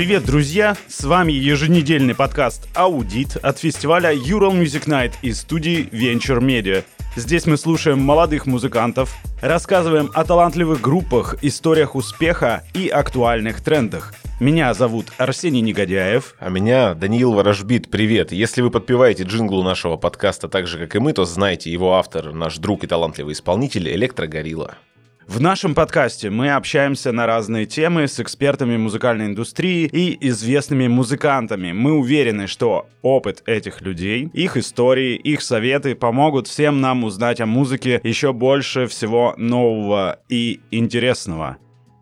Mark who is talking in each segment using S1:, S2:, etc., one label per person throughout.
S1: Привет, друзья! С вами еженедельный подкаст «Аудит» от фестиваля Ural Music Night из студии Venture Media. Здесь мы слушаем молодых музыкантов, рассказываем о талантливых группах, историях успеха и актуальных трендах. Меня зовут Арсений Негодяев.
S2: А меня Даниил Ворожбит. Привет. Если вы подпеваете джинглу нашего подкаста так же, как и мы, то знаете, его автор, наш друг и талантливый исполнитель Электрогорилла.
S1: В нашем подкасте мы общаемся на разные темы с экспертами музыкальной индустрии и известными музыкантами. Мы уверены, что опыт этих людей, их истории, их советы помогут всем нам узнать о музыке еще больше всего нового и интересного.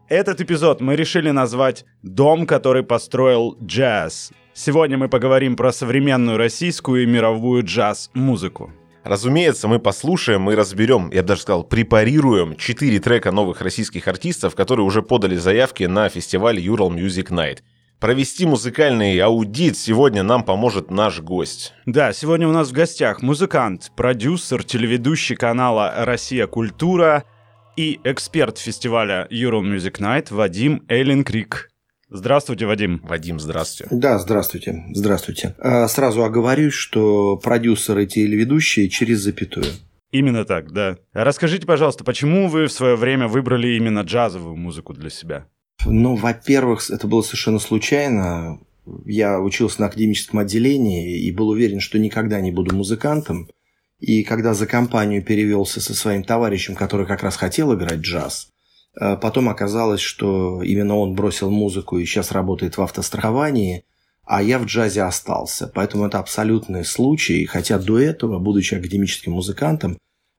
S1: Этот эпизод мы решили назвать «Дом, который построил джаз». Сегодня мы поговорим про современную российскую и мировую джаз-музыку.
S2: Разумеется, мы послушаем и разберем, я бы даже сказал, препарируем четыре трека новых российских артистов, которые уже подали заявки на фестиваль Ural Music Night. Провести музыкальный аудит сегодня нам поможет наш гость.
S1: Да, сегодня у нас в гостях музыкант, продюсер, телеведущий канала «Россия. Культура» и эксперт фестиваля Ural Music Night Вадим Эллинкрик. Здравствуйте, Вадим.
S2: Вадим, здравствуйте.
S3: Да, здравствуйте. Здравствуйте. А, сразу оговорюсь, что продюсеры и телеведущие через запятую.
S1: Именно так, да. Расскажите, пожалуйста, почему вы в свое время выбрали именно джазовую музыку для себя?
S3: Ну, во-первых, это было совершенно случайно. Я учился на академическом отделении и был уверен, что никогда не буду музыкантом. И когда за компанию перевелся со своим товарищем, который как раз хотел играть джаз, потом оказалось, что именно он бросил музыку и сейчас работает в автостраховании, а я в джазе остался. Поэтому это абсолютный случай. Хотя до этого, будучи академическим музыкантом,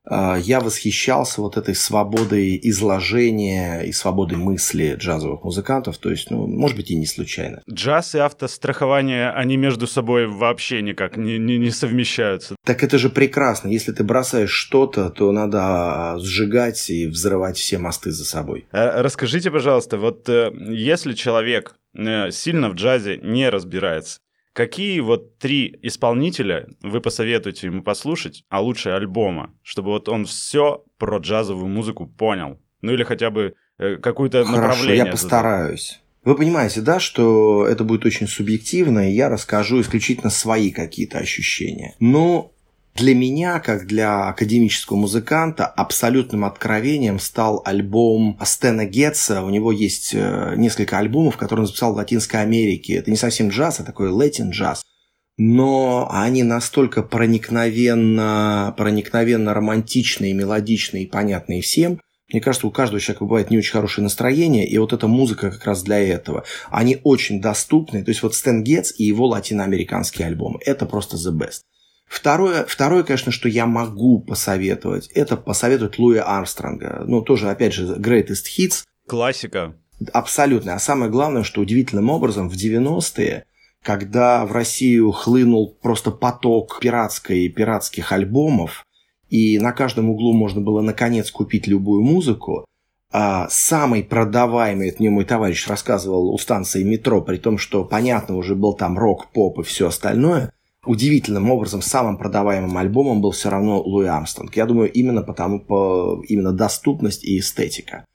S3: я восхищался вот этой свободой изложения и свободой мысли джазовых музыкантов. То есть, ну, может быть, и не случайно.
S1: Джаз и автострахование, они между собой вообще никак не, не, не совмещаются.
S3: Так это же прекрасно. Если ты бросаешь что-то, то надо а, сжигать и взрывать все мосты за собой.
S1: А расскажите, пожалуйста, вот э, если человек э, сильно в джазе не разбирается, Какие вот три исполнителя вы посоветуете ему послушать, а лучше альбома, чтобы вот он все про джазовую музыку понял? Ну или хотя бы э, какое-то
S3: Хорошо,
S1: направление.
S3: я постараюсь. Вы понимаете, да, что это будет очень субъективно, и я расскажу исключительно свои какие-то ощущения. Но для меня, как для академического музыканта, абсолютным откровением стал альбом Стена Гетца. У него есть э, несколько альбомов, которые он записал в Латинской Америке. Это не совсем джаз, а такой латин джаз. Но они настолько проникновенно, проникновенно романтичные, мелодичные и понятные всем, мне кажется, у каждого человека бывает не очень хорошее настроение, и вот эта музыка как раз для этого. Они очень доступны. То есть вот Стэн Гетц и его латиноамериканские альбомы. Это просто the best. Второе, второе, конечно, что я могу посоветовать, это посоветовать Луи Армстронга. Ну, тоже, опять же, Greatest Hits.
S1: Классика.
S3: Абсолютно. А самое главное, что удивительным образом в 90-е, когда в Россию хлынул просто поток пиратской, пиратских альбомов, и на каждом углу можно было наконец купить любую музыку, а самый продаваемый, это мне мой товарищ рассказывал, у станции метро, при том, что, понятно, уже был там рок, поп и все остальное – удивительным образом самым продаваемым альбомом был все равно Луи Армстронг. Я думаю, именно потому, по, именно доступность и эстетика.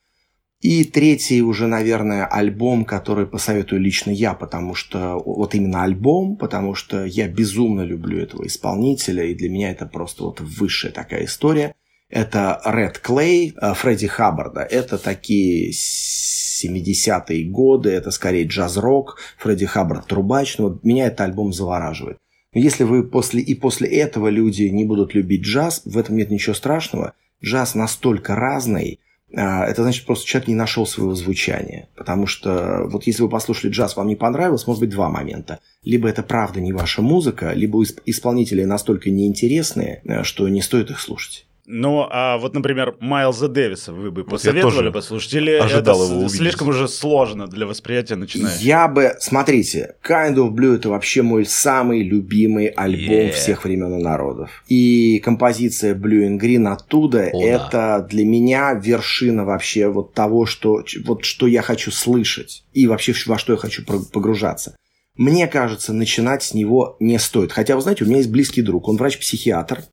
S3: И третий уже, наверное, альбом, который посоветую лично я, потому что вот именно альбом, потому что я безумно люблю этого исполнителя, и для меня это просто вот высшая такая история. Это Red Clay э, Фредди Хаббарда. Это такие 70-е годы, это скорее джаз-рок, Фредди Хаббард трубач. Но вот меня этот альбом завораживает. Если вы после и после этого люди не будут любить джаз, в этом нет ничего страшного. Джаз настолько разный, а, это значит, просто человек не нашел своего звучания. Потому что вот если вы послушали джаз, вам не понравилось, может быть два момента. Либо это правда не ваша музыка, либо исполнители настолько неинтересные, э, что не стоит их слушать.
S1: Ну, а вот, например, Майлза Дэвиса вы бы посоветовали послушать? Или это его слишком уже сложно для восприятия начинает?
S3: Я бы... Смотрите, Kind of Blue – это вообще мой самый любимый альбом yeah. всех времен и народов. И композиция Blue and Green оттуда – это да. для меня вершина вообще вот того, что, вот, что я хочу слышать. И вообще во что я хочу погружаться. Мне кажется, начинать с него не стоит. Хотя, вы знаете, у меня есть близкий друг, он врач-психиатр,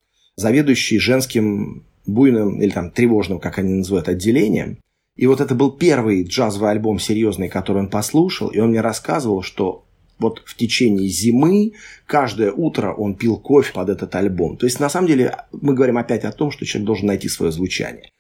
S3: заведующий женским буйным или там тревожным, как они называют, отделением. И вот это был первый джазовый альбом серьезный, который он послушал, и он мне рассказывал, что вот в течение зимы каждое утро он пил кофе под этот альбом. То есть, на самом деле, мы говорим опять о том, что человек должен найти свое звучание.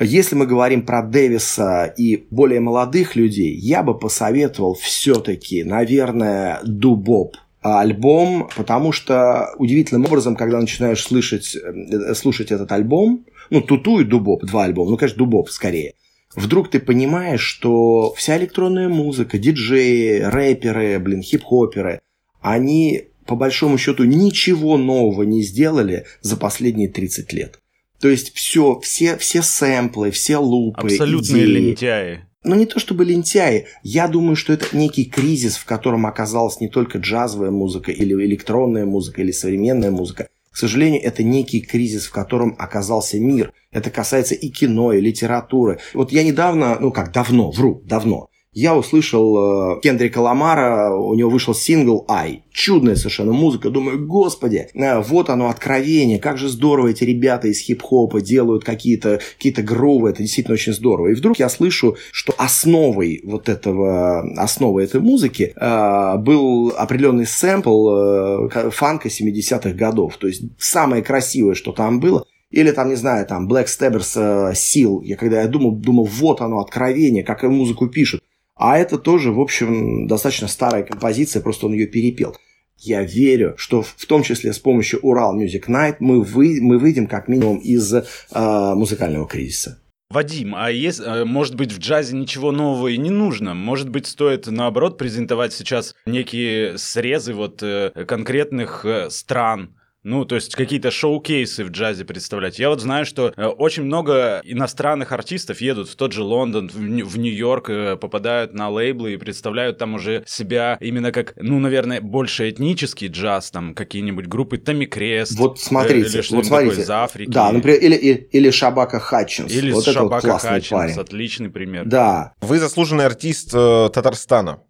S3: Если мы говорим про Дэвиса и более молодых людей, я бы посоветовал все-таки, наверное, Дубоп альбом, потому что удивительным образом, когда начинаешь слышать, э, слушать этот альбом, ну, Туту и Дубоп, два альбома, ну, конечно, Дубоп скорее, вдруг ты понимаешь, что вся электронная музыка, диджеи, рэперы, блин, хип-хоперы, они по большому счету ничего нового не сделали за последние 30 лет. То есть все, все, все сэмплы, все лупы,
S1: Абсолютные
S3: идеи.
S1: лентяи.
S3: Ну, не то чтобы лентяи. Я думаю, что это некий кризис, в котором оказалась не только джазовая музыка, или электронная музыка, или современная музыка. К сожалению, это некий кризис, в котором оказался мир. Это касается и кино, и литературы. Вот я недавно, ну как давно, вру, давно, я услышал э, Кендрика Ламара, у него вышел сингл «Ай». Чудная совершенно музыка. Думаю, господи, э, вот оно откровение. Как же здорово эти ребята из хип-хопа делают какие-то какие грувы. Это действительно очень здорово. И вдруг я слышу, что основой вот этого, основой этой музыки э, был определенный сэмпл э, фанка 70-х годов. То есть самое красивое, что там было – или там, не знаю, там Black Stabbers э, Seal. Я когда я думал, думал, вот оно, откровение, как музыку пишут. А это тоже, в общем, достаточно старая композиция, просто он ее перепел. Я верю, что в том числе с помощью Урал Music Night мы, вы, мы выйдем как минимум из э, музыкального кризиса.
S1: Вадим, а есть, э, может быть, в джазе ничего нового и не нужно? Может быть, стоит, наоборот, презентовать сейчас некие срезы вот э, конкретных э, стран, ну, то есть какие-то шоу-кейсы в джазе представлять. Я вот знаю, что э, очень много иностранных артистов едут в тот же Лондон, в, Нью-Йорк, э, попадают на лейблы и представляют там уже себя именно как, ну, наверное, больше этнический джаз, там какие-нибудь группы Томми Крест.
S3: Вот смотрите,
S1: или
S3: вот смотрите.
S1: из Африки.
S3: Да, например, или, или, или Шабака Хатчинс.
S1: Или
S3: вот
S1: Шабака
S3: вот
S1: Хатчинс,
S3: парень.
S1: отличный пример.
S3: Да.
S2: Вы заслуженный артист э, Татарстана.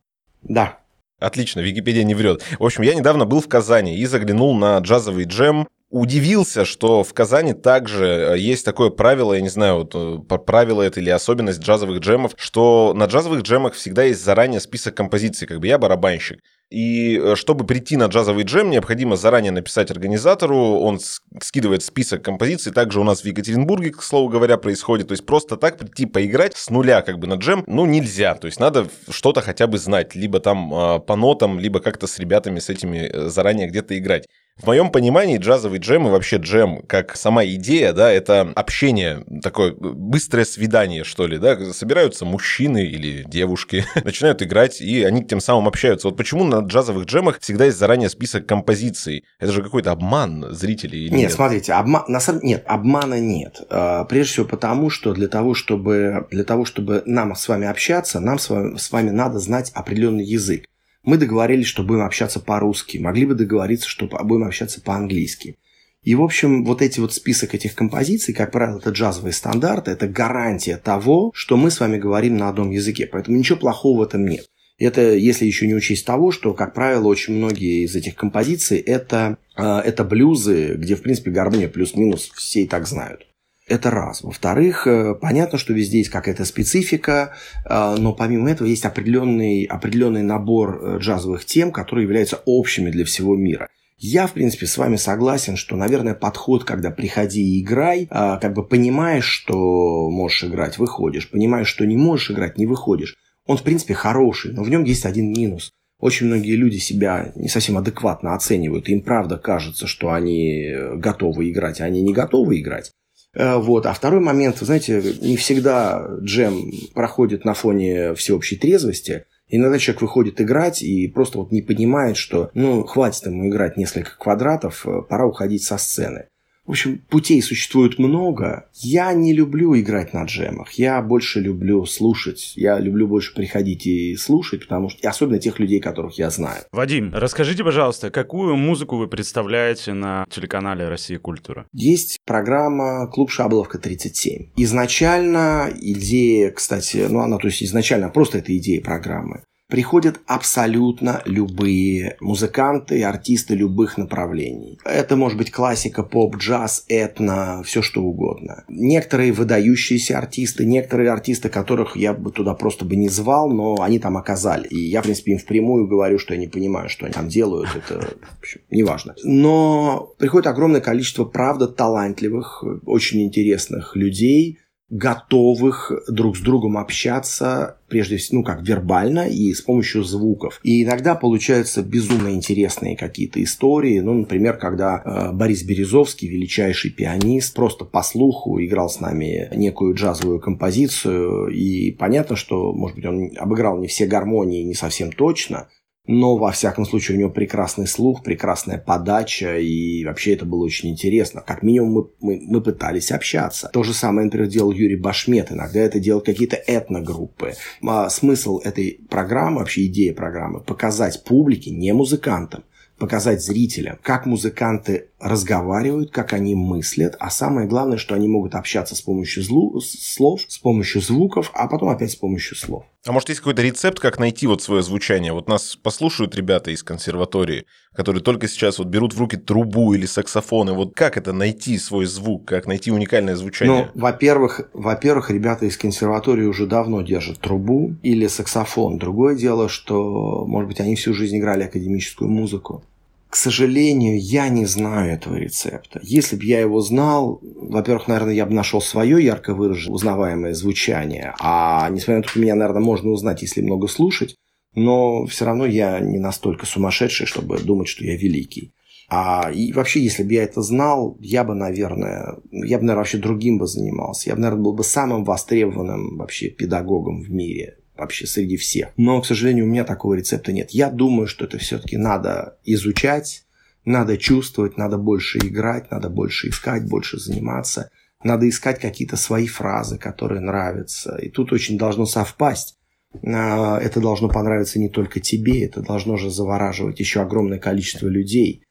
S3: Да.
S2: Отлично, Википедия не врет. В общем, я недавно был в Казани и заглянул на джазовый джем. Удивился, что в Казани также э, есть такое правило, я не знаю, э, правило это или особенность джазовых джемов, что на джазовых джемах всегда есть заранее список композиций, как бы я барабанщик. И э, чтобы прийти на джазовый джем, необходимо заранее написать организатору, он скидывает список композиций, также у нас в Екатеринбурге, к слову говоря, происходит, то есть просто так прийти поиграть с нуля как бы на джем, ну нельзя, то есть надо что-то хотя бы знать, либо там э, по нотам, либо как-то с ребятами с этими э, заранее где-то играть. В моем понимании джазовый джем и вообще джем как сама идея, да, это общение, такое быстрое свидание, что ли, да, собираются мужчины или девушки, начинают играть, и они тем самым общаются. Вот почему на джазовых джемах всегда есть заранее список композиций? Это же какой-то обман зрителей или нет?
S3: Нет, смотрите, обма... на самом... нет, обмана нет. А, прежде всего потому, что для того, чтобы, для того, чтобы нам с вами общаться, нам с вами, с вами надо знать определенный язык. Мы договорились, что будем общаться по-русски. Могли бы договориться, что будем общаться по-английски. И, в общем, вот эти вот список этих композиций, как правило, это джазовые стандарты, это гарантия того, что мы с вами говорим на одном языке. Поэтому ничего плохого в этом нет. Это если еще не учесть того, что, как правило, очень многие из этих композиций это, э, это блюзы, где, в принципе, гармония плюс-минус все и так знают. Это раз. Во-вторых, э, понятно, что везде есть какая-то специфика, э, но помимо этого есть определенный, определенный набор э, джазовых тем, которые являются общими для всего мира. Я, в принципе, с вами согласен, что, наверное, подход, когда приходи и играй, как бы понимаешь, что можешь играть, выходишь, понимаешь, что не можешь играть, не выходишь. Он, в принципе, хороший, но в нем есть один минус. Очень многие люди себя не совсем адекватно оценивают. Им правда кажется, что они готовы играть, а они не готовы играть. Э, вот. А второй момент, вы знаете, не всегда джем проходит на фоне всеобщей трезвости. Иногда человек выходит играть и просто вот не понимает, что ну хватит ему играть несколько квадратов, э, пора уходить со сцены. В общем, путей существует много. Я не люблю играть на джемах. Я больше люблю слушать. Я люблю больше приходить и слушать, потому что... И особенно тех людей, которых я знаю.
S1: Вадим, расскажите, пожалуйста, какую музыку вы представляете на телеканале «Россия культура»?
S3: Есть программа «Клуб Шабловка 37». Изначально идея, кстати, ну она, то есть изначально просто это идея программы. Приходят абсолютно любые музыканты артисты любых направлений. Это может быть классика, поп, джаз, этно, все что угодно. Некоторые выдающиеся артисты, некоторые артисты, которых я бы туда просто бы не звал, но они там оказались. И я, в принципе, им впрямую говорю, что я не понимаю, что они там делают. Это, общем, неважно. Но приходит огромное количество, правда, талантливых, очень интересных людей, готовых друг с другом общаться, прежде всего, ну, как вербально и с помощью звуков. И иногда получаются безумно интересные какие-то истории. Ну, например, когда э, Борис Березовский, величайший пианист, просто по слуху играл с нами некую джазовую композицию. И понятно, что, может быть, он обыграл не все гармонии не совсем точно, но, во всяком случае, у него прекрасный слух, прекрасная подача, и вообще это было очень интересно. Как минимум, мы, мы, мы пытались общаться. То же самое, например, делал Юрий Башмет. Иногда это делают какие-то этногруппы. А смысл этой программы, вообще идея программы, показать публике, не музыкантам, показать зрителям, как музыканты разговаривают, как они мыслят, а самое главное, что они могут общаться с помощью злу, слов, с помощью звуков, а потом опять с помощью слов.
S2: А может, есть какой-то рецепт, как найти вот свое звучание? Вот нас послушают ребята из консерватории, которые только сейчас вот берут в руки трубу или саксофон, и вот как это найти свой звук, как найти уникальное звучание?
S3: Ну, во-первых, во-первых, ребята из консерватории уже давно держат трубу или саксофон. Другое дело, что, может быть, они всю жизнь играли академическую музыку. К сожалению, я не знаю этого рецепта. Если бы я его знал, во-первых, наверное, я бы нашел свое ярко выраженное, узнаваемое звучание. А несмотря на то, что меня, наверное, можно узнать, если много слушать, но все равно я не настолько сумасшедший, чтобы думать, что я великий. А, и вообще, если бы я это знал, я бы, наверное, я бы, наверное, вообще другим бы занимался. Я бы, наверное, был бы самым востребованным вообще педагогом в мире вообще среди всех. Но, к сожалению, у меня такого рецепта нет. Я думаю, что это все-таки надо изучать, надо чувствовать, надо больше играть, надо больше искать, больше заниматься. Надо искать какие-то свои фразы, которые нравятся. И тут очень должно совпасть. А, это должно понравиться не только тебе, это должно же завораживать еще огромное количество людей.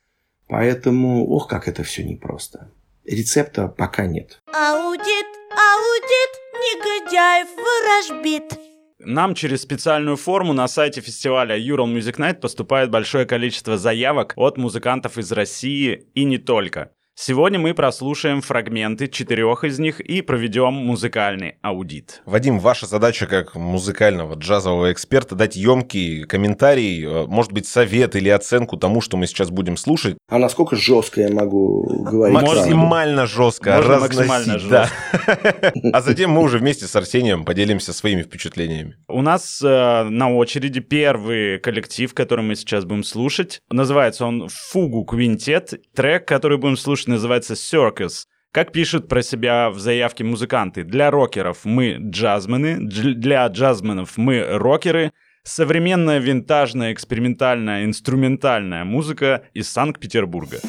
S3: Поэтому, ох, как это все непросто. Рецепта пока нет.
S4: Аудит, аудит, негодяев ворожбит.
S1: Нам через специальную форму на сайте фестиваля Ural Music Night поступает большое количество заявок от музыкантов из России и не только. Сегодня мы прослушаем фрагменты четырех из них и проведем музыкальный аудит.
S2: Вадим, ваша задача как музыкального джазового эксперта дать емкий комментарий, э, может быть, совет или оценку тому, что мы сейчас будем слушать.
S3: А насколько жестко я могу говорить?
S2: Максимально жестко.
S1: Можно максимально жестко.
S2: Да. А затем мы уже вместе с Арсением поделимся своими впечатлениями.
S1: У нас э, на очереди первый коллектив, который мы сейчас будем слушать. Называется он «Фугу Квинтет». Трек, который будем слушать, называется Circus. Как пишут про себя в заявке музыканты, для рокеров мы джазмены, для джазменов мы рокеры, современная винтажная экспериментальная инструментальная музыка из Санкт-Петербурга.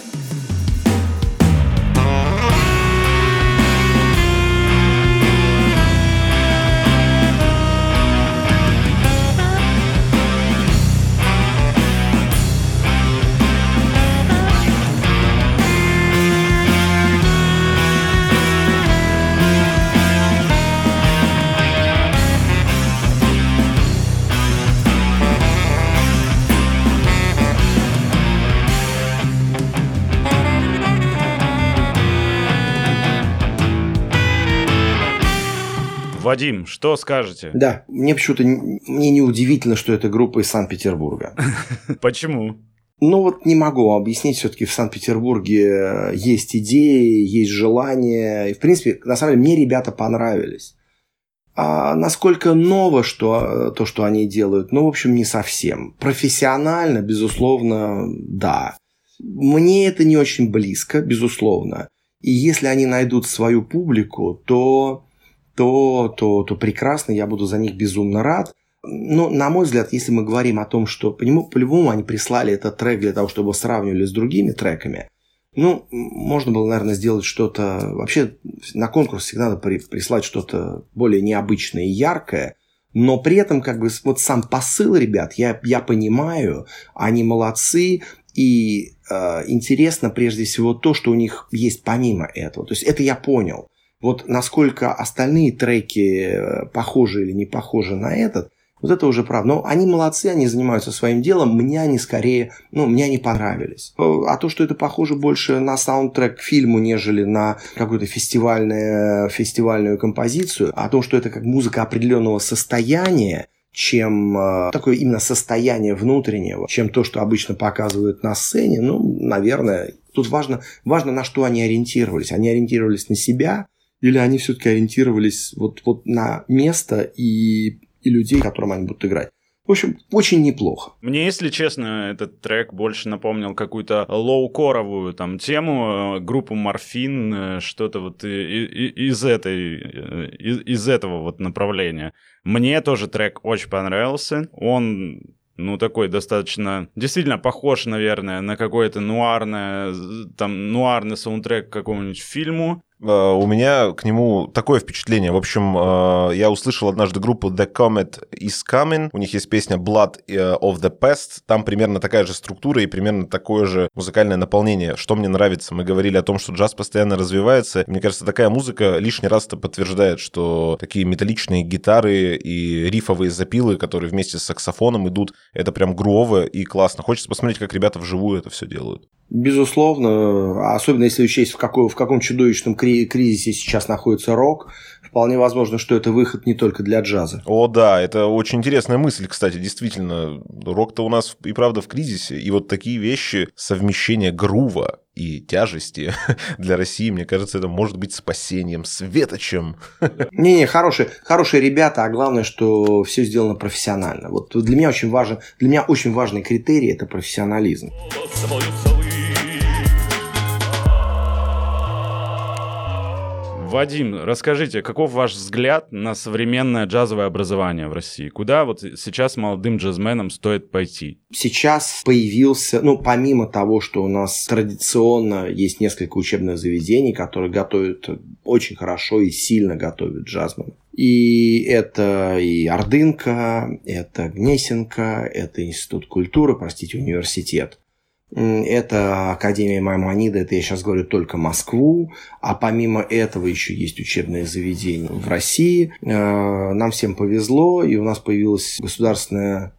S1: Вадим, что скажете?
S3: Да, мне почему-то мне не удивительно, что это группа из Санкт-Петербурга.
S1: Почему?
S3: Ну вот не могу объяснить, все-таки в Санкт-Петербурге есть идеи, есть желания. И, в принципе, на самом деле, мне ребята понравились. А насколько ново что, то, что они делают, ну, в общем, не совсем. Профессионально, безусловно, да. Мне это не очень близко, безусловно. И если они найдут свою публику, то то, то, то прекрасно, я буду за них безумно рад. Но, на мой взгляд, если мы говорим о том, что по-любому они прислали этот трек для того, чтобы его сравнивали с другими треками, ну, можно было, наверное, сделать что-то... Вообще, на конкурс всегда надо прислать что-то более необычное и яркое, но при этом, как бы, вот сам посыл ребят, я, я понимаю, они молодцы, и э, интересно прежде всего то, что у них есть помимо этого. То есть это я понял. Вот насколько остальные треки э, похожи или не похожи на этот, Вот это уже правда. Но они молодцы, они занимаются своим делом. Мне они скорее, ну, мне они понравились. А то, что это похоже больше на саундтрек к фильму, нежели на какую-то фестивальную, фестивальную композицию, о том, что это как музыка определенного состояния, чем э, такое именно состояние внутреннего, чем то, что обычно показывают на сцене, ну, наверное, тут важно, важно, на что они ориентировались. Они ориентировались на себя, или они все-таки ориентировались вот, вот на место и и людей, которым они будут играть. В общем, очень неплохо.
S1: Мне, если честно, этот трек больше напомнил какую-то лоу-коровую там тему, э, группу Морфин, э, что-то вот из этой, э, из, из этого вот направления. Мне тоже трек очень понравился. Он ну, такой достаточно, действительно похож, наверное, на какой-то нуарное, там, нуарный саундтрек к какому-нибудь фильму.
S2: Э, у меня к нему такое впечатление. В общем, э, я услышал однажды группу The Comet is Coming. У них есть песня Blood э, of the Past. Там примерно такая же структура и примерно такое же музыкальное наполнение. Что мне нравится? Мы говорили о том, что джаз постоянно развивается. Мне кажется, такая музыка лишний раз это подтверждает, что такие металличные гитары и рифовые запилы, которые вместе с саксофоном идут, это прям груово и классно. Хочется посмотреть, как ребята вживую это все делают.
S3: Безусловно, особенно если учесть, в, какой, в каком чудовищном кризисе сейчас находится рок, вполне возможно, что это выход не только для джаза.
S2: О, да, это очень интересная мысль, кстати, действительно. Рок-то у нас и правда в кризисе, и вот такие вещи, совмещение грува и тяжести для России, мне кажется, это может быть спасением, светочем.
S3: Не-не, хорошие, хорошие ребята, а главное, что все сделано профессионально. Вот для меня очень важен, для меня очень важный критерий – это профессионализм.
S1: Вадим, расскажите, каков ваш взгляд на современное джазовое образование в России? Куда вот сейчас молодым джазменам стоит пойти?
S3: Сейчас появился, ну, помимо того, что у нас традиционно есть несколько учебных заведений, которые готовят очень хорошо и сильно готовят джазменов. И это и Ордынка, это Гнесинка, это Институт культуры, простите, университет. Это Академия Маймонида, это я сейчас говорю только Москву, а помимо этого еще есть учебные заведения в России. Э, нам всем повезло, и у нас появилось государственное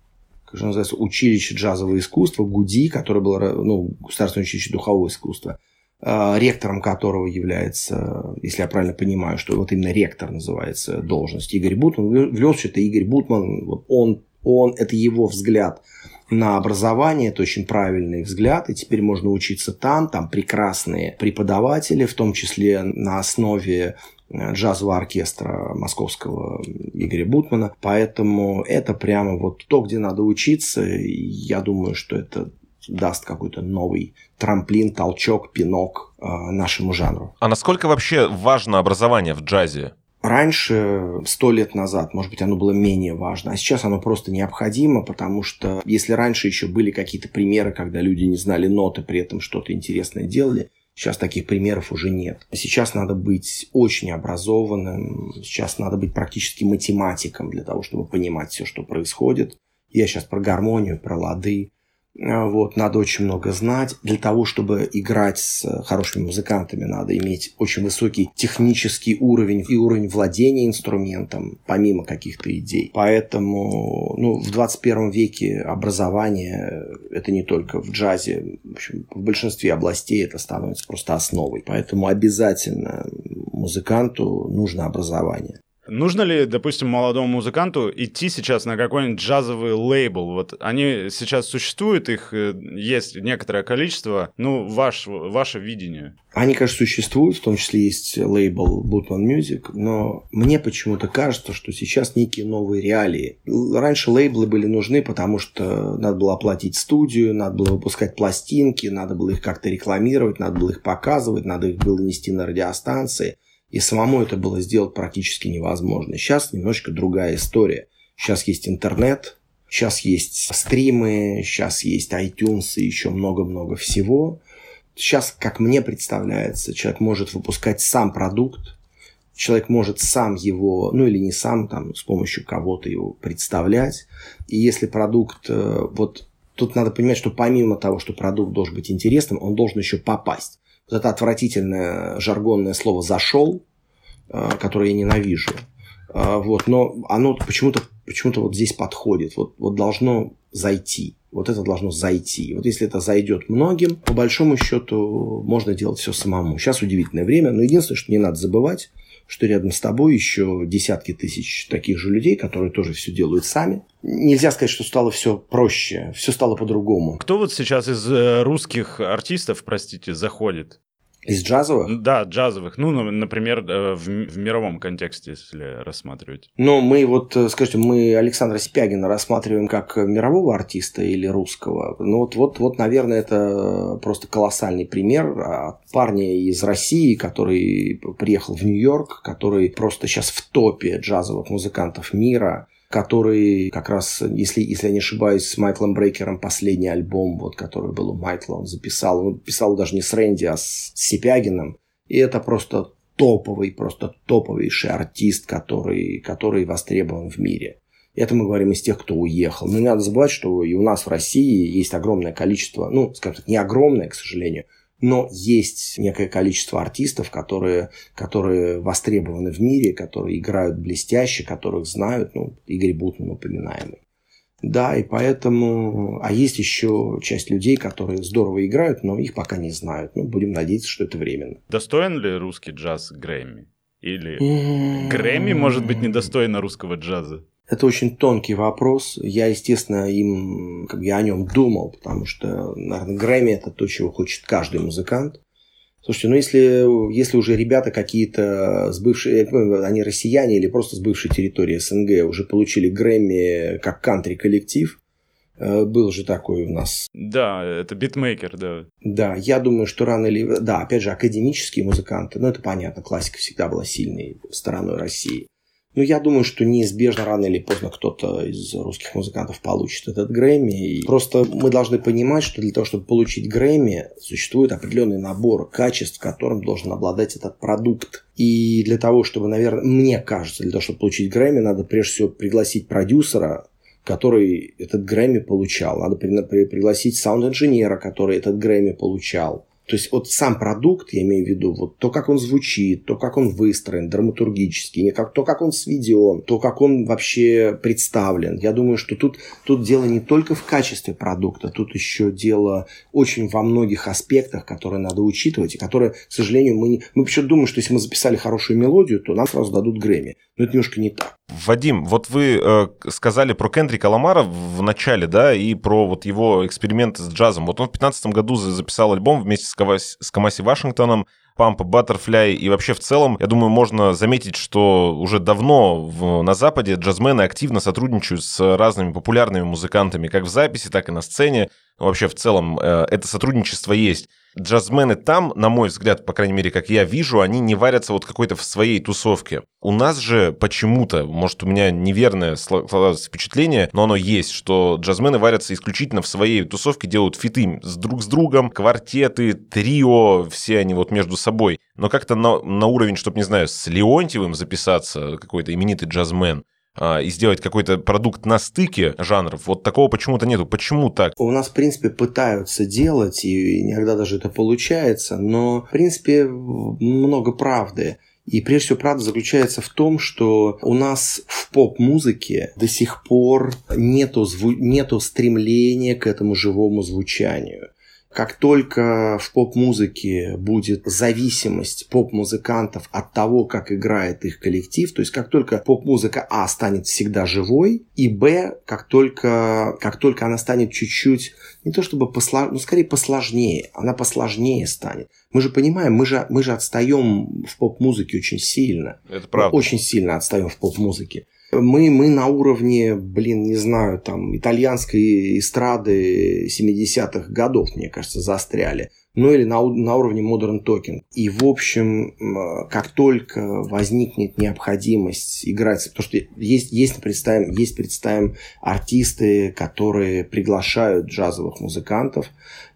S3: как же называется, училище джазового искусства, ГУДИ, которое было, ну, государственное училище духового искусства, э, ректором которого является, если я правильно понимаю, что вот именно ректор называется должность, Игорь Бутман. В это Игорь Бутман, он, он, это его взгляд – на образование, это очень правильный взгляд, и теперь можно учиться там, там прекрасные преподаватели, в том числе на основе э, джазового оркестра московского Игоря Бутмана. Поэтому это прямо вот то, где надо учиться. Я думаю, что это даст какой-то новый трамплин, толчок, пинок э, нашему жанру.
S2: А насколько вообще важно образование в джазе?
S3: Раньше, сто лет назад, может быть, оно было менее важно, а сейчас оно просто необходимо, потому что если раньше еще были какие-то примеры, когда люди не знали ноты, при этом что-то интересное делали, Сейчас таких примеров уже нет. Сейчас надо быть очень образованным, сейчас надо быть практически математиком для того, чтобы понимать все, что происходит. Я сейчас про гармонию, про лады. А, вот, надо очень много знать. Для того, чтобы играть с хорошими музыкантами, надо иметь очень высокий технический уровень и уровень владения инструментом, помимо каких-то идей. Поэтому ну, в 21 веке образование – это не только в джазе, в, общем, в большинстве областей это становится просто основой. Поэтому обязательно музыканту нужно образование.
S1: Нужно ли, допустим, молодому музыканту идти сейчас на какой-нибудь джазовый лейбл? Вот они сейчас существуют, их э, есть некоторое количество. Ну, ваш, ваше видение.
S3: Они, конечно, существуют, в том числе есть лейбл Bootman Music, но мне почему-то кажется, что сейчас некие новые реалии. Раньше лейблы были нужны, потому что надо было оплатить студию, надо было выпускать пластинки, надо было их как-то рекламировать, надо было их показывать, надо их было нести на радиостанции – и самому это было сделать практически невозможно. Сейчас немножечко другая история. Сейчас есть интернет, сейчас есть стримы, сейчас есть iTunes и еще много-много всего. Сейчас, как мне представляется, человек может выпускать сам продукт, человек может сам его, ну или не сам, там, с помощью кого-то его представлять. И если продукт, э, вот тут надо понимать, что помимо того, что продукт должен быть интересным, он должен еще попасть вот это отвратительное жаргонное слово «зашел», э, которое я ненавижу. Э, вот, но оно почему-то почему-то вот здесь подходит, вот, вот должно зайти. Вот это должно зайти. Вот если это зайдет многим, по большому счету можно делать все самому. Сейчас удивительное время, но единственное, что не надо забывать, что рядом с тобой еще десятки тысяч таких же людей, которые тоже все делают сами. Нельзя сказать, что стало все проще, все стало по-другому.
S1: Кто вот сейчас из э, русских артистов, простите, заходит?
S3: Из джазовых?
S1: Да, джазовых. Ну, например, э, в, в мировом контексте, если рассматривать.
S3: Но мы вот, э, скажите, мы Александра Спягина рассматриваем как мирового артиста или русского? Ну, вот, вот, вот наверное, это просто колоссальный пример от парня из России, который приехал в Нью-Йорк, который просто сейчас в топе джазовых музыкантов мира – который как раз, если, если я не ошибаюсь, с Майклом Брейкером последний альбом, вот, который был у Майкла, он записал. Он писал даже не с Рэнди, а с Сипягиным. И это просто топовый, просто топовейший артист, который, который востребован в мире. Это мы говорим из тех, кто уехал. Но не надо забывать, что и у нас в России есть огромное количество, ну, скажем так, не огромное, к сожалению, но есть некое количество артистов, которые, которые востребованы в мире, которые играют блестяще, которых знают, ну, Игорь Бутман упоминаемый. Да, и поэтому... А есть еще часть людей, которые здорово играют, но их пока не знают. Ну, будем надеяться, что это временно.
S1: Достоин ли русский джаз Грэмми? Или Грэмми может быть недостойно русского джаза?
S3: Это очень тонкий вопрос. Я, естественно, им, как я о нем думал, потому что, наверное, Грэмми – это то, чего хочет каждый музыкант. Слушайте, ну если, если уже ребята какие-то с бывшей, они россияне или просто с бывшей территории СНГ уже получили Грэмми как кантри-коллектив, э, был же такой у нас.
S1: Да, это битмейкер, да.
S3: Да, я думаю, что рано или... Да, опять же, академические музыканты, ну это понятно, классика всегда была сильной стороной России. Но я думаю, что неизбежно рано или поздно кто-то из русских музыкантов получит этот Грэмми. И просто мы должны понимать, что для того, чтобы получить Грэмми, существует определенный набор качеств, которым должен обладать этот продукт. И для того, чтобы, наверное, мне кажется, для того, чтобы получить Грэмми, надо прежде всего пригласить продюсера, который этот Грэмми получал. Надо пригласить саунд-инженера, который этот Грэмми получал. То есть вот сам продукт, я имею в виду, вот то, как он звучит, то, как он выстроен драматургически, не как, то, как он сведен, то, как он вообще представлен. Я думаю, что тут, тут дело не только в качестве продукта, тут еще дело очень во многих аспектах, которые надо учитывать, и которые, к сожалению, мы не... Мы почему-то думаем, что если мы записали хорошую мелодию, то нам сразу дадут Грэмми. Но это немножко не так.
S2: Вадим, вот вы э, сказали про Кендрика Ламара в начале, да, и про вот его эксперименты с джазом. Вот он в 2015 году записал альбом вместе с, Кавас, с Камаси Вашингтоном, Пампа, Баттерфляй, и вообще в целом, я думаю, можно заметить, что уже давно в, на Западе джазмены активно сотрудничают с разными популярными музыкантами, как в записи, так и на сцене. Вообще в целом э, это сотрудничество есть джазмены там, на мой взгляд, по крайней мере, как я вижу, они не варятся вот какой-то в своей тусовке. У нас же почему-то, может, у меня неверное впечатление, но оно есть, что джазмены варятся исключительно в своей тусовке, делают фиты с друг с другом, квартеты, трио, все они вот между собой. Но как-то на, на уровень, чтобы, не знаю, с Леонтьевым записаться, какой-то именитый джазмен, и сделать какой-то продукт на стыке жанров. Вот такого почему-то нету. Почему так?
S3: У нас, в принципе, пытаются делать, и иногда даже это получается, но, в принципе, много правды. И прежде всего правда заключается в том, что у нас в поп-музыке до сих пор нету, зву- нету стремления к этому живому звучанию. Как только в поп-музыке будет зависимость поп-музыкантов от того, как играет их коллектив, то есть как только поп-музыка А станет всегда живой, и Б, как только, как только она станет чуть-чуть, не то чтобы посложнее, ну скорее посложнее, она посложнее станет. Мы же понимаем, мы же, мы же отстаем в поп-музыке очень сильно.
S2: Это правда.
S3: Мы очень сильно отстаем в поп-музыке. Мы, мы на уровне, блин, не знаю, там, итальянской эстрады 70-х годов, мне кажется, застряли. Ну или на, на уровне Modern Talking. И, в общем, как только возникнет необходимость играть, потому что есть, есть, представим, есть, представим, артисты, которые приглашают джазовых музыкантов,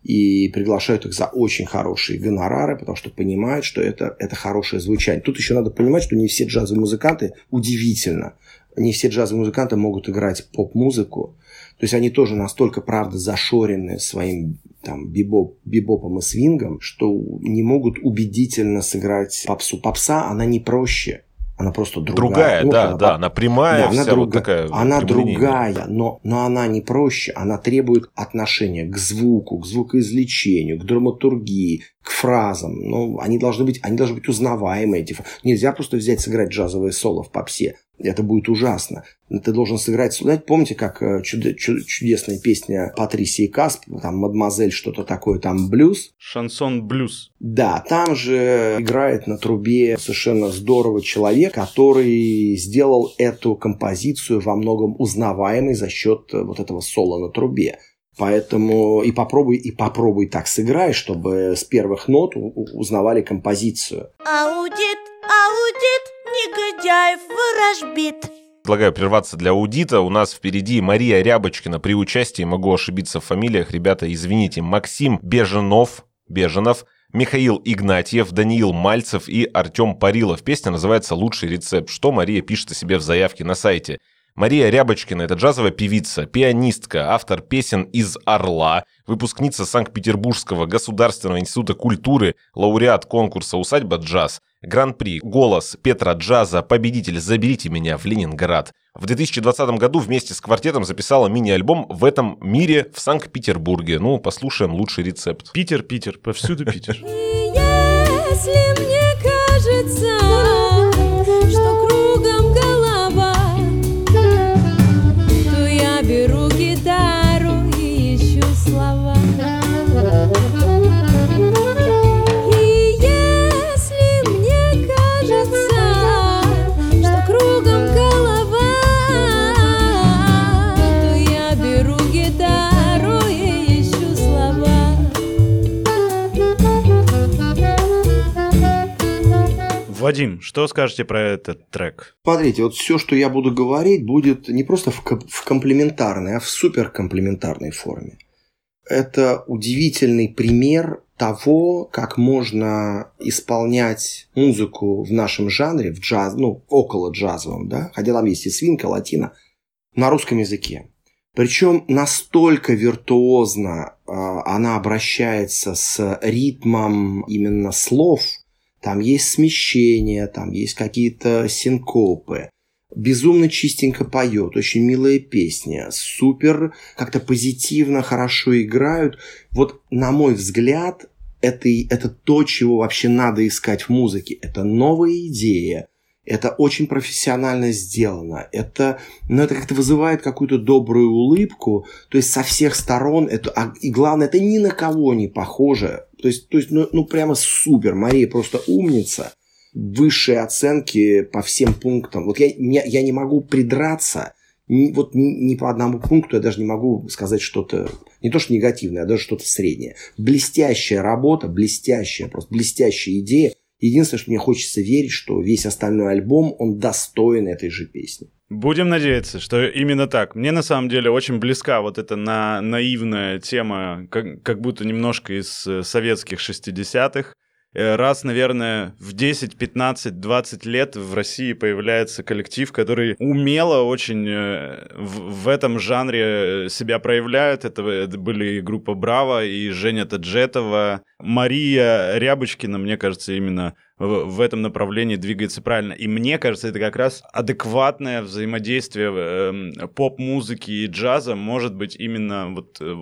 S3: и приглашают их за очень хорошие гонорары, потому что понимают, что это, это хорошее звучание. Тут еще надо понимать, что не все джазовые музыканты, удивительно, не все джазовые музыканты могут играть поп-музыку. То есть они тоже настолько, правда, зашорены своим там, бибоп, бибопом и свингом, что не могут убедительно сыграть попсу. Попса, она не проще. Она просто другая.
S2: Другая,
S3: Ну,
S2: да,
S3: она
S2: да, она прямая,
S3: Да, она,
S2: вся вот
S3: друга-
S2: такая.
S3: она другая, но, но она не проще. Она требует отношения к звуку, к звукоизвлечению, к драматургии, к фразам. Ну, они должны быть, они должны быть узнаваемы. Эти Нельзя просто взять сыграть джазовое соло в попсе. Это будет ужасно. Ты должен сыграть... Знаете, помните, как э, чуд- чу- чудесная песня Патрисии Касп, там «Мадемуазель», что-то такое, там блюз?
S1: Шансон блюз.
S3: Да, там же играет на трубе совершенно здорово человек, который сделал эту композицию во многом узнаваемой за счет э, вот этого соло на трубе. Поэтому и попробуй, и попробуй так сыграй, чтобы с первых нот узнавали композицию.
S4: Аудит, аудит, негодяев ворожбит.
S2: Предлагаю прерваться для аудита. У нас впереди Мария Рябочкина при участии, могу ошибиться в фамилиях, ребята, извините, Максим Беженов, Беженов, Михаил Игнатьев, Даниил Мальцев и Артем Парилов. Песня называется «Лучший рецепт», что Мария пишет о себе в заявке на сайте. Мария Рябочкина – это джазовая певица, пианистка, автор песен из «Орла», выпускница Санкт-Петербургского государственного института культуры, лауреат конкурса «Усадьба джаз», Гран-при «Голос», Петра Джаза, победитель «Заберите меня в Ленинград». В 2020 году вместе с квартетом записала мини-альбом «В этом мире» в Санкт-Петербурге. Ну, послушаем лучший рецепт.
S1: Питер, Питер, повсюду Питер.
S5: Если мне кажется,
S1: Вадим, что скажете про этот трек?
S3: Смотрите, вот все, что я буду говорить, будет не просто в, в комплементарной, а в суперкомплементарной форме. Это удивительный пример того, как можно исполнять музыку в нашем жанре, в джаз, ну, около джазовом, да, хотя там есть и свинка, латина, на русском языке. Причем настолько виртуозно э, она обращается с ритмом именно слов. Там есть смещение, там есть какие-то синкопы. Безумно чистенько поет, очень милая песня, супер, как-то позитивно, хорошо играют. Вот, на мой взгляд, это, это то, чего вообще надо искать в музыке. Это новая идея, это очень профессионально сделано. Это, ну, это как-то вызывает какую-то добрую улыбку. То есть со всех сторон. Это, а- и главное, это ни на кого не похоже. То есть, то есть ну, ну прямо супер. Мария просто умница. Высшие оценки по всем пунктам. Вот я, меня- я не могу придраться. Ни- вот ни, ни по одному пункту я даже не могу сказать что-то, не то что негативное, а даже что-то среднее. Блестящая работа, блестящая, просто блестящая идея. Единственное, что мне хочется верить, что весь остальной альбом, он достоин этой же песни.
S1: Будем надеяться, что именно так. Мне на самом деле очень близка вот эта на, наивная тема, как, как будто немножко из э, советских 60-х. Э, Раз, наверное, в 10, 15, 20 лет в России появляется коллектив, который умело очень э, в, в этом жанре себя проявляет. Это, это были и группа Браво, и Женя Таджетова, Мария Рябочкина, мне кажется, именно в, этом направлении двигается правильно. И мне кажется, это как раз адекватное взаимодействие эм, поп-музыки и джаза может быть именно вот э,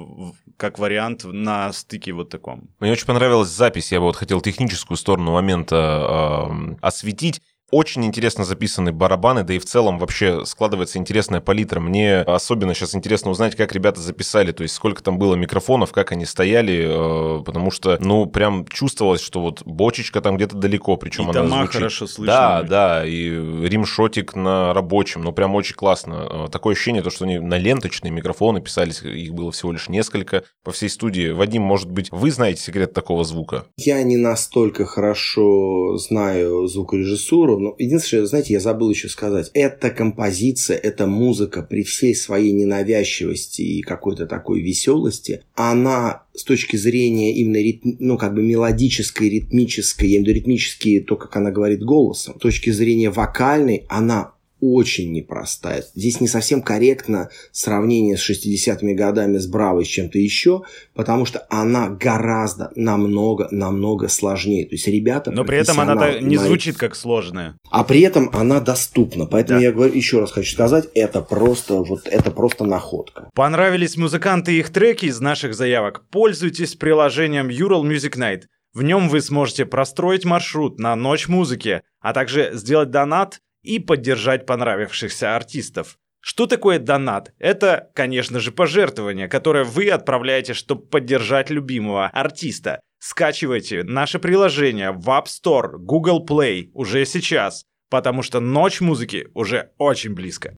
S1: как вариант на стыке вот таком.
S2: Мне очень понравилась запись, я бы вот хотел техническую сторону момента эм, осветить. Очень интересно записаны барабаны, да и в целом вообще складывается интересная палитра. Мне особенно сейчас интересно узнать, как ребята записали, то есть сколько там было микрофонов, как они стояли, э, потому что, ну, прям чувствовалось, что вот бочечка там где-то далеко, причем
S1: И
S2: она
S1: дома
S2: звучит.
S1: хорошо слышно
S2: Да, да, и римшотик на рабочем, ну, прям очень классно. Э, Такое ощущение, то, что они на ленточные микрофоны писались, их было всего лишь несколько по всей студии. Вадим, может быть, вы знаете секрет такого звука?
S3: Я не настолько хорошо знаю звукорежиссуру, но единственное, знаете, я забыл еще сказать, эта композиция, эта музыка при всей своей ненавязчивости и какой-то такой веселости, она с точки зрения именно ритм- ну, как бы мелодической, ритмической, я имею в виду ритмические, то, как она говорит голосом, с точки зрения вокальной, она очень непростая. Здесь не совсем корректно сравнение с 60-ми годами с Бравой с чем-то еще, потому что она гораздо, намного, намного сложнее. То есть ребята
S1: Но при этом она не
S3: мои-
S1: звучит как сложная.
S3: а при этом она доступна. Поэтому
S1: Да.
S3: я говорю, еще раз хочу сказать, это просто, вот, это просто находка.
S1: Понравились музыканты и их треки из наших заявок? Пользуйтесь приложением Ural Music Night. В нем вы сможете простроить маршрут на ночь музыки, а также сделать донат и поддержать понравившихся артистов. Что такое донат? Это, конечно же, пожертвование, которое вы отправляете, чтобы поддержать любимого артиста. Скачивайте наше приложение в App Store, Google Play уже сейчас, потому что ночь музыки уже очень близко.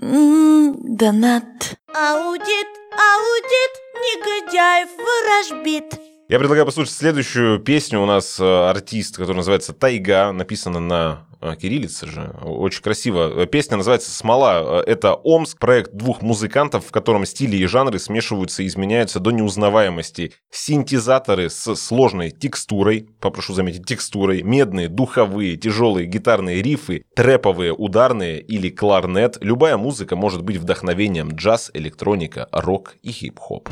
S4: М, Донат.
S6: Аудит, аудит, негодяев ворожбит.
S2: Я предлагаю послушать следующую песню. У нас э, артист, который называется «Тайга», написано на э, кириллице же. Очень красиво. Э, Песня называется «Смола». Это Омск, проект двух музыкантов, в котором стили и жанры смешиваются и изменяются до неузнаваемости. Синтезаторы с сложной текстурой, попрошу заметить, текстурой, медные, духовые, тяжелые гитарные рифы, трэповые, ударные или кларнет. Любая музыка может быть вдохновением джаз, электроника, рок и хип-хоп.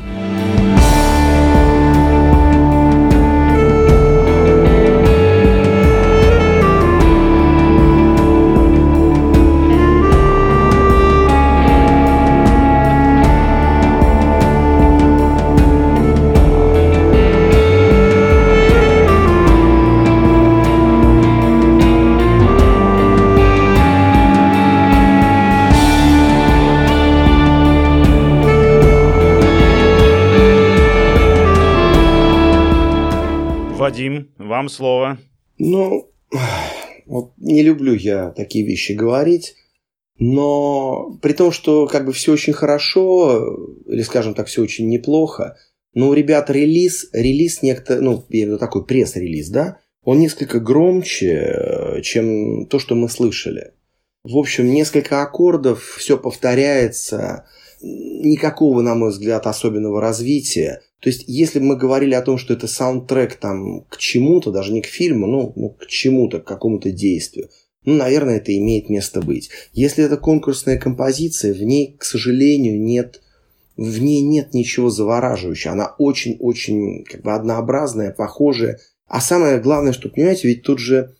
S1: Вадим, вам слово.
S3: Ну, вот не люблю я такие вещи говорить, но при том, что как бы все очень хорошо, или, скажем так, все очень неплохо, но у ребят релиз, релиз некто, ну, я имею в виду такой пресс-релиз, да, он несколько громче, э, чем то, что мы слышали. В общем, несколько аккордов, все повторяется, никакого, на мой взгляд, особенного развития. То есть, если бы мы говорили о том, что это саундтрек там к чему-то, даже не к фильму, ну, ну к чему-то, к какому-то действию, ну, наверное, это имеет место быть. Если это конкурсная композиция, в ней, к сожалению, нет, в ней нет ничего завораживающего. Она очень-очень как бы однообразная, похожая. А самое главное, что, понимаете, ведь тут же,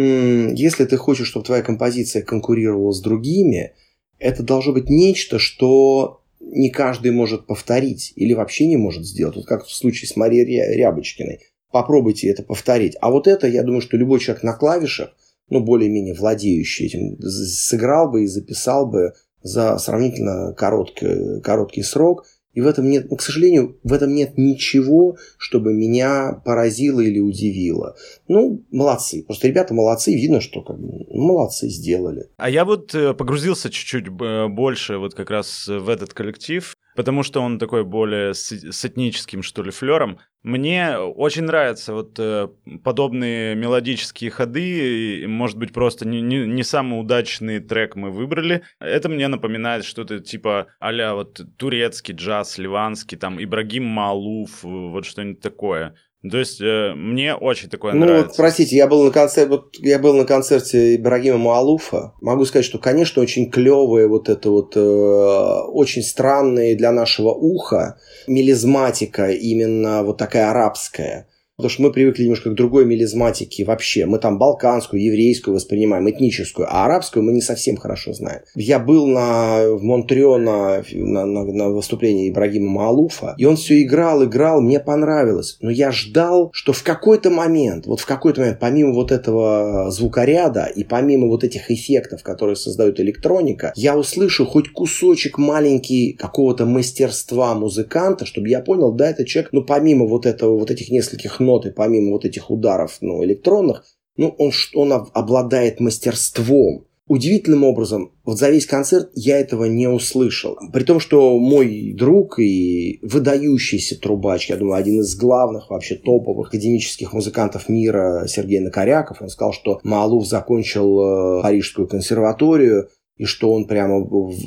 S3: если ты хочешь, чтобы твоя композиция конкурировала с другими, это должно быть нечто, что не каждый может повторить или вообще не может сделать. Вот как в случае с Марией Ря- Рябочкиной. Попробуйте это повторить. А вот это, я думаю, что любой человек на клавишах, ну, более-менее владеющий этим, сыграл бы и записал бы за сравнительно короткий, короткий срок. И в этом нет, ну, к сожалению, в этом нет ничего, чтобы меня поразило или удивило. Ну, молодцы. Просто ребята молодцы. Видно, что как бы, ну, молодцы, сделали.
S1: А я вот э, погрузился чуть-чуть э, больше вот как раз в этот коллектив, потому что он такой более с, с этническим, что ли, флером. Мне очень нравятся вот э, подобные мелодические ходы, может быть, просто не, не, не самый удачный трек мы выбрали. Это мне напоминает что-то типа а вот турецкий джаз, ливанский, там, Ибрагим Малуф, вот что-нибудь такое. То есть э, мне очень такое
S3: Ну,
S1: нравится.
S3: вот, простите, я был на концерте, вот, я был на концерте Ибрагима Муалуфа. Могу сказать, что, конечно, очень клевое вот это вот, э, очень странное для нашего уха мелизматика именно вот такая арабская. Потому что мы привыкли немножко к другой мелизматике вообще. Мы там балканскую, еврейскую воспринимаем, этническую, а арабскую мы не совсем хорошо знаем. Я был на, в Монтрео на, на, на, на выступлении Ибрагима Маалуфа, и он все играл, играл, мне понравилось. Но я ждал, что в какой-то момент, вот в какой-то момент, помимо вот этого звукоряда и помимо вот этих эффектов, которые создает электроника, я услышу хоть кусочек маленький какого-то мастерства музыканта, чтобы я понял, да, это человек, ну, помимо вот этого, вот этих нескольких нот и помимо вот этих ударов, ну, электронных, ну, он, он об- обладает мастерством. Удивительным образом, вот за весь концерт я этого не услышал. При том, что мой друг и выдающийся трубач, я думаю, один из главных вообще топовых академических музыкантов мира Сергей Накоряков, он сказал, что Маалуф закончил э, Парижскую консерваторию, и что он прямо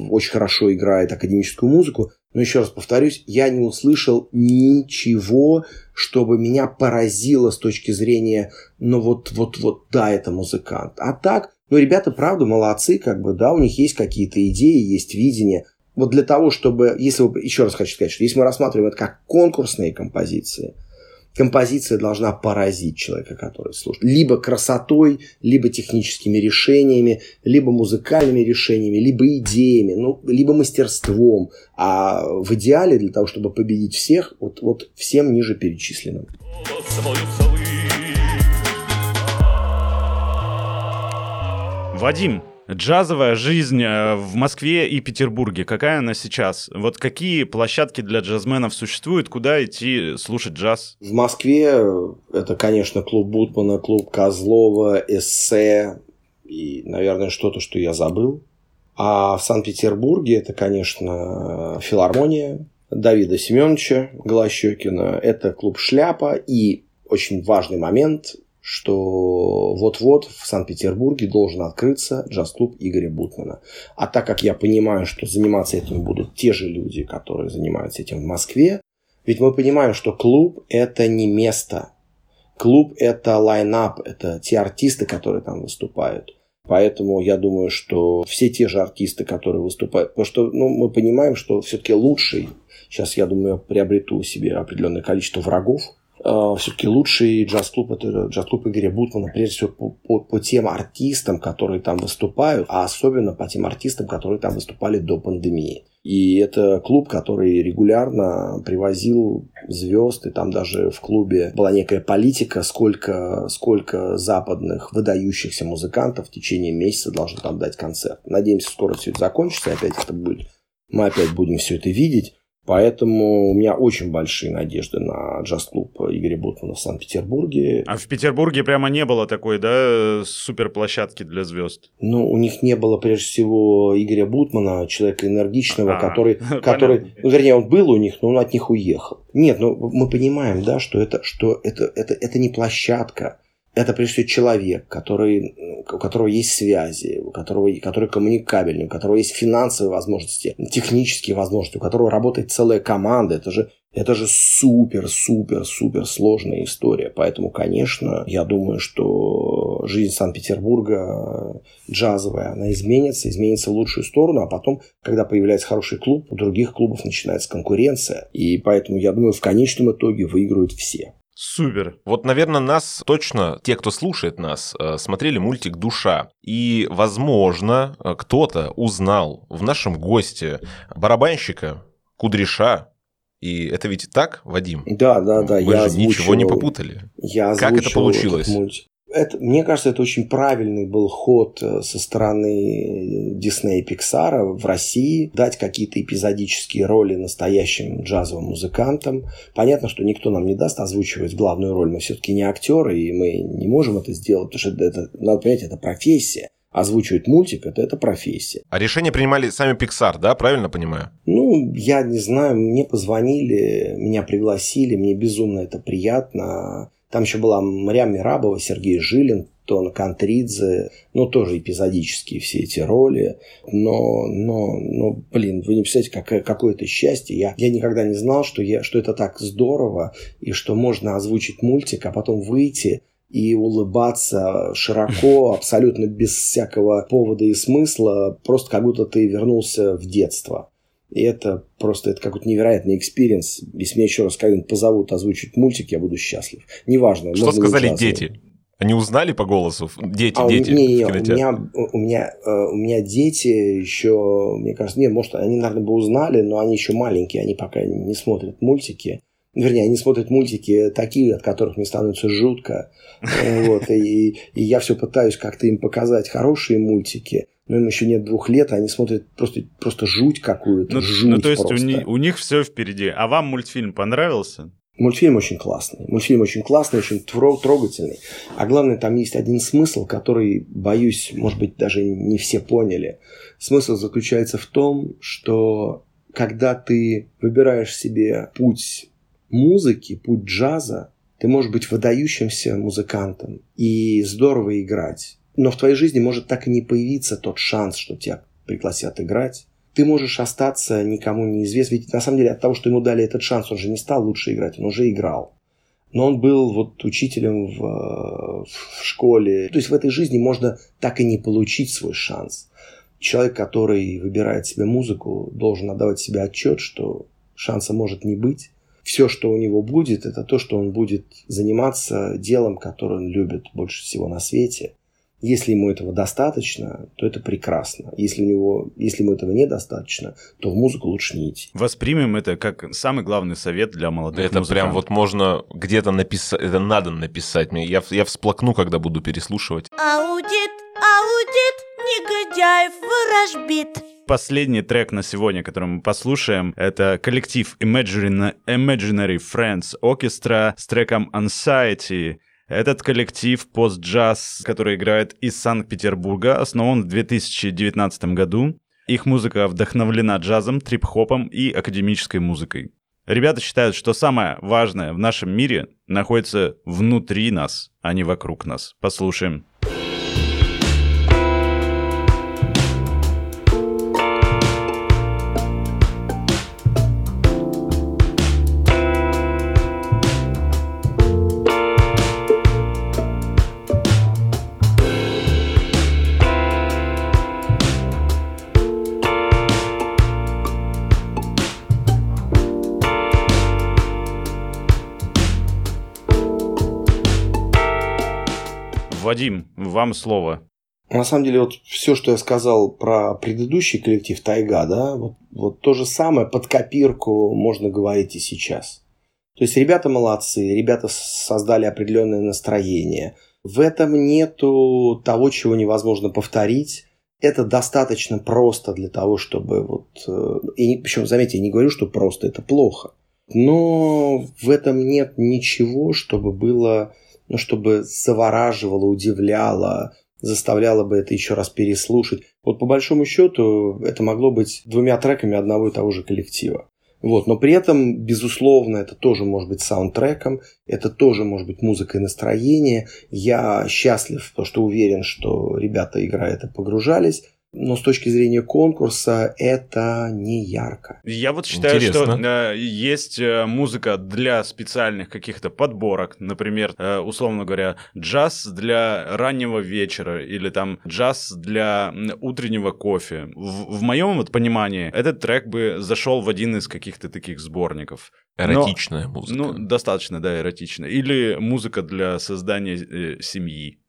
S3: очень хорошо играет академическую музыку. Но еще раз повторюсь, я не услышал ничего, чтобы меня поразило с точки зрения, ну вот, вот, вот, да, это музыкант. А так, Ну, ребята, правда, молодцы, как бы, да, у них есть какие-то идеи, есть видение. Вот для того, чтобы, если вы, еще раз хочу сказать, что если мы рассматриваем это как конкурсные композиции, композиция должна поразить человека, который слушает. Либо красотой, либо техническими решениями, либо музыкальными решениями, либо идеями, ну, либо мастерством. А в идеале для того, чтобы победить всех, вот, вот всем ниже перечисленным.
S1: Вадим, джазовая жизнь э, в Москве и Петербурге, какая она сейчас? Вот какие площадки для джазменов существуют, куда идти слушать джаз?
S3: В Москве это, конечно, клуб Бутмана, клуб Козлова, эссе и, наверное, что-то, что я забыл. А в Санкт-Петербурге это, конечно, филармония Давида Семеновича Голощекина. Это клуб «Шляпа» и очень важный момент что вот-вот в Санкт-Петербурге должен открыться джаз-клуб Игоря Бутмана. А так как я понимаю, что заниматься этим будут те же люди, которые занимаются этим в Москве, ведь мы понимаем, что клуб – это не место. Клуб – это лайнап, это те артисты, которые там выступают. Поэтому я думаю, что все те же артисты, которые выступают, потому что ну, мы понимаем, что все-таки лучший, сейчас я думаю, приобрету себе определенное количество врагов – все-таки лучший джаз-клуб это джаз-клуб Игоря Бутмана, прежде всего по, по, по тем артистам, которые там выступают, а особенно по тем артистам, которые там выступали до пандемии. И это клуб, который регулярно привозил звезд, и там даже в клубе была некая политика, сколько, сколько западных выдающихся музыкантов в течение месяца должны там дать концерт. Надеемся, скоро все это закончится, опять это будет мы опять будем все это видеть. Поэтому у меня очень большие надежды на джаз-клуб Игоря Бутмана в Санкт-Петербурге.
S1: А в Петербурге прямо не было такой, да, суперплощадки для звезд?
S3: Ну, у них не было, прежде всего, Игоря Бутмана, человека энергичного, а, который, который ну, вернее, он был у них, но он от них уехал. Нет, ну, мы понимаем, да, что это, что это, это, это не площадка это прежде всего человек, который, у которого есть связи, у которого, который коммуникабельный, у которого есть финансовые возможности, технические возможности, у которого работает целая команда. Это же, это же супер, супер, супер сложная история. Поэтому, конечно, я думаю, что жизнь Санкт-Петербурга джазовая, она изменится, изменится в лучшую сторону, а потом, когда появляется хороший клуб, у других клубов начинается конкуренция. И поэтому, я думаю, в конечном итоге выиграют все.
S1: Супер.
S2: Вот, наверное, нас точно, те, кто слушает нас, э, смотрели мультик «Душа». И, возможно, э, кто-то узнал в нашем госте барабанщика Кудряша, и это ведь так, Вадим?
S3: Да, да, да.
S2: Вы я же озвучивал, ничего не попутали.
S3: Я
S2: как это получилось?
S3: Это, мне кажется, это очень правильный был ход э, со стороны Диснея и Пиксара в России дать какие-то эпизодические роли настоящим джазовым музыкантам. Понятно, что никто нам не даст озвучивать главную роль. Мы все-таки не актеры, и мы не можем это сделать, потому что это, надо понять, это профессия озвучивать мультик, это, это профессия.
S2: А решение принимали сами Pixar, да, правильно понимаю?
S3: Ну, я не знаю, мне позвонили, меня пригласили, мне безумно это приятно. Там еще была Мариам Мирабова, Сергей Жилин, Тон Кантридзе, ну, тоже эпизодические все эти роли. Но, но, но блин, вы не представляете, какое, какое это счастье. Я, я никогда не знал, что, я, что это так здорово, и что можно озвучить мультик, а потом выйти и улыбаться широко, абсолютно без всякого повода и смысла, просто как будто ты вернулся в детство. И это просто это какой-то невероятный experience. Если меня еще раз когда-нибудь позовут озвучить мультик, я буду счастлив. Неважно.
S2: Что сказали дети? Они узнали по голосу? Дети, а дети.
S3: Не, не, у меня, у меня, э, у меня дети еще, мне кажется, нет, может, они, наверное, бы узнали, но они еще маленькие, они пока не смотрят мультики. Вернее, они смотрят мультики такие, от которых мне становится жутко. Вот, и, и я все пытаюсь как-то им показать хорошие мультики но им еще нет двух лет, а они смотрят просто, просто жуть какую-то, ну, жуть
S1: Ну, то есть
S3: просто.
S1: у, них, у них все впереди. А вам мультфильм понравился?
S3: Мультфильм очень классный. Мультфильм очень классный, очень трогательный. А главное, там есть один смысл, который, боюсь, может быть, даже не все поняли. Смысл заключается в том, что когда ты выбираешь себе путь музыки, путь джаза, ты можешь быть выдающимся музыкантом и здорово играть но в твоей жизни может так и не появиться тот шанс, что тебя пригласят играть. Ты можешь остаться никому неизвестным. Ведь на самом деле от того, что ему дали этот шанс, он же не стал лучше играть, он уже играл. но он был вот учителем в, э, в школе. То есть в этой жизни можно так и не получить свой шанс. Человек, который выбирает себе музыку, должен отдавать себе отчет, что шанса может не быть. Все, что у него будет, это то, что он будет заниматься делом, которое он любит больше всего на свете. Если ему этого достаточно, то это прекрасно. Если, у него, если ему этого недостаточно, то в музыку лучше не идти.
S1: Воспримем это как самый главный совет для молодых
S2: Это
S1: музыкантов.
S2: прям вот можно где-то написать, это надо написать мне. Я, я всплакну, когда буду переслушивать.
S6: Аудит, аудит, негодяев ворожбит.
S1: Последний трек на сегодня, который мы послушаем, это коллектив Imaginary, Imaginary Friends Orchestra с треком Anxiety. Этот коллектив пост-джаз, который играет из Санкт-Петербурга, основан в 2019 году. Их музыка вдохновлена джазом, трип-хопом и академической музыкой. Ребята считают, что самое важное в нашем мире находится внутри нас, а не вокруг нас. Послушаем. Вадим, вам слово.
S3: На самом деле, вот все, что я сказал про предыдущий коллектив Тайга, да, вот, вот то же самое под копирку можно говорить и сейчас. То есть ребята молодцы, ребята создали определенное настроение. В этом нету того, чего невозможно повторить. Это достаточно просто для того, чтобы вот... э, И, причем, заметьте, я не говорю, что просто, это плохо. Но в этом нет ничего, чтобы было, ну, чтобы завораживало, удивляло, заставляло бы это еще раз переслушать. Вот по большому счету это могло быть двумя треками одного и того же коллектива. Вот, но при этом, безусловно, это тоже может быть саундтреком, это тоже может быть музыкой настроения. Я счастлив, потому что уверен, что ребята, играя это, погружались. Но с точки зрения конкурса это не ярко.
S1: Я вот считаю,
S2: Интересно.
S1: что э, есть э, музыка для специальных каких-то подборок, например, э, условно говоря, джаз для раннего вечера или там джаз для утреннего кофе. В, в моем вот понимании этот трек бы зашел в один из каких-то таких сборников. Но-
S2: Эротичная музыка.
S1: Ну, достаточно, да, эротично. Или музыка для создания э, семьи.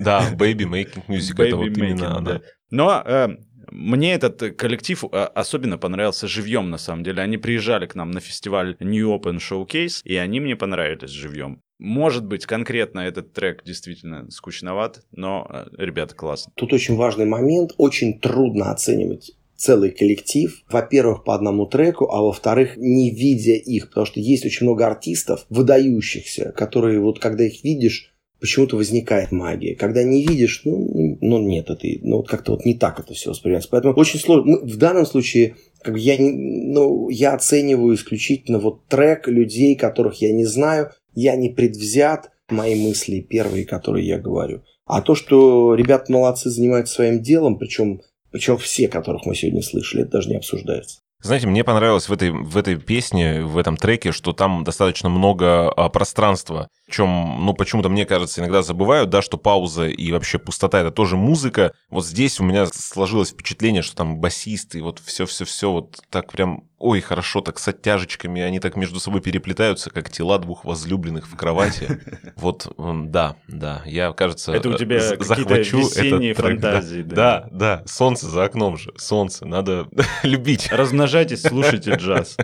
S2: Да, baby making music, это вот
S1: Baby
S2: именно
S1: making,
S2: она.
S1: да. Но э, мне этот коллектив э, особенно понравился живьем, на самом деле. Они приезжали к нам на фестиваль New Open Showcase, и они мне понравились живьем. Может быть, конкретно этот трек действительно скучноват, но э, ребята классно.
S3: Тут очень важный момент. Очень трудно оценивать целый коллектив. Во-первых, по одному треку, а во-вторых, не видя их. Потому что есть очень много артистов, выдающихся, которые вот когда их видишь, почему-то возникает магия. Когда не видишь, ну, ну нет, это ну, вот как-то вот не так это все воспринимается. Поэтому очень сложно. Мы, в данном случае как бы я, не, ну, я оцениваю исключительно вот трек людей, которых я не знаю. Я не предвзят. Мои мысли первые, которые я говорю. А то, что ребята молодцы занимаются своим делом, причем, причем все, которых мы сегодня слышали, это даже не обсуждается.
S2: Знаете, мне понравилось в этой, в этой песне, в этом треке, что там достаточно много а, пространства. Причем, ну, почему-то, мне кажется, иногда забывают, да, что пауза и вообще пустота — это тоже музыка. Вот здесь у меня сложилось впечатление, что там басист и вот все-все-все вот так прям, ой, хорошо, так с оттяжечками, они так между собой переплетаются, как тела двух возлюбленных в кровати. Вот, да, да, я, кажется,
S1: Это у тебя
S2: захвачу
S1: весенние
S2: этот трек, да.
S1: фантазии, да?
S2: Да, да, солнце за окном же, солнце, надо любить.
S1: Размножайтесь, слушайте джаз.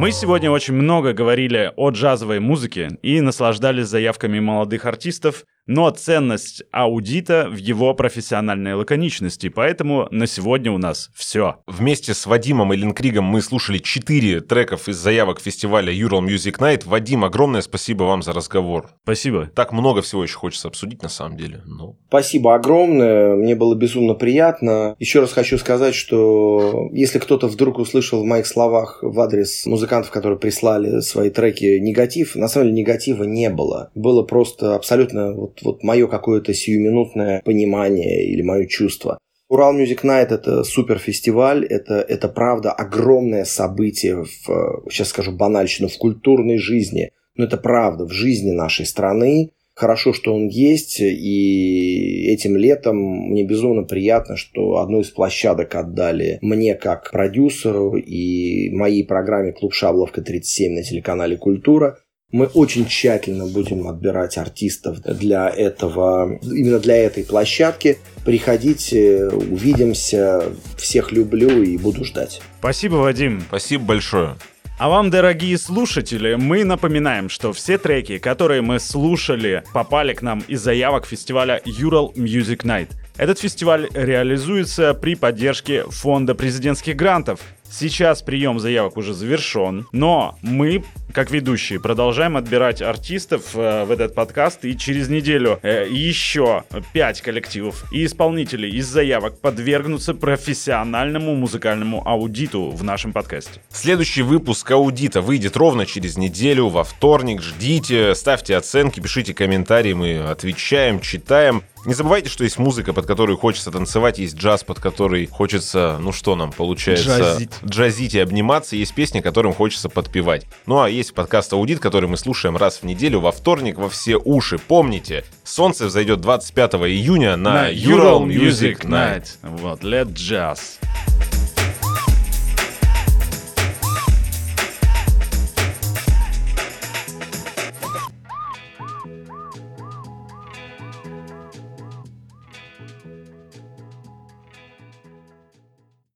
S1: Мы сегодня очень много говорили о джазовой музыке и наслаждались заявками молодых артистов, но ценность аудита в его профессиональной лаконичности, поэтому на сегодня у нас все.
S2: Вместе с Вадимом и Линкригом мы слушали четыре треков из заявок фестиваля Ural Music Night. Вадим, огромное спасибо вам за разговор.
S1: Спасибо.
S2: Так много всего еще хочется обсудить на самом деле. Ну,
S3: Спасибо огромное, мне было безумно приятно. Еще раз хочу сказать, что если кто-то вдруг услышал в моих словах в адрес музыкантов, которые прислали свои треки негатив, на самом деле негатива не было. Было просто абсолютно вот, вот мое какое-то сиюминутное понимание или мое чувство. Урал Music Night – это суперфестиваль, это, это правда огромное событие, в, сейчас скажу банальщину, в культурной жизни, но это правда в жизни нашей страны. Хорошо, что он есть, и этим летом мне безумно приятно, что одну из площадок отдали мне как продюсеру и моей программе «Клуб Шабловка-37» на телеканале «Культура». Мы очень тщательно будем отбирать артистов для этого, именно для этой площадки. Приходите, увидимся. Всех люблю и буду ждать.
S1: Спасибо, Вадим.
S2: Спасибо большое.
S1: А вам, дорогие слушатели, мы напоминаем, что все треки, которые мы слушали, попали к нам из заявок фестиваля Ural Music Night. Этот фестиваль реализуется при поддержке Фонда президентских грантов. Сейчас прием заявок уже завершен, но мы, как ведущие, продолжаем отбирать артистов э, в этот подкаст, и через неделю э, еще пять коллективов и исполнителей из заявок подвергнутся профессиональному музыкальному аудиту в нашем подкасте.
S2: Следующий выпуск аудита выйдет ровно через неделю, во вторник. Ждите, ставьте оценки, пишите комментарии, мы отвечаем, читаем. Не забывайте, что есть музыка, под которую хочется танцевать, есть джаз, под который хочется, ну что нам получается,
S1: Джазить.
S2: джазить и обниматься, есть песни, которым хочется подпевать. Ну а есть подкаст «Аудит», который мы слушаем раз в неделю во вторник во все уши. Помните, солнце взойдет 25 июня на, Ural Music Night.
S1: Вот, Let Jazz.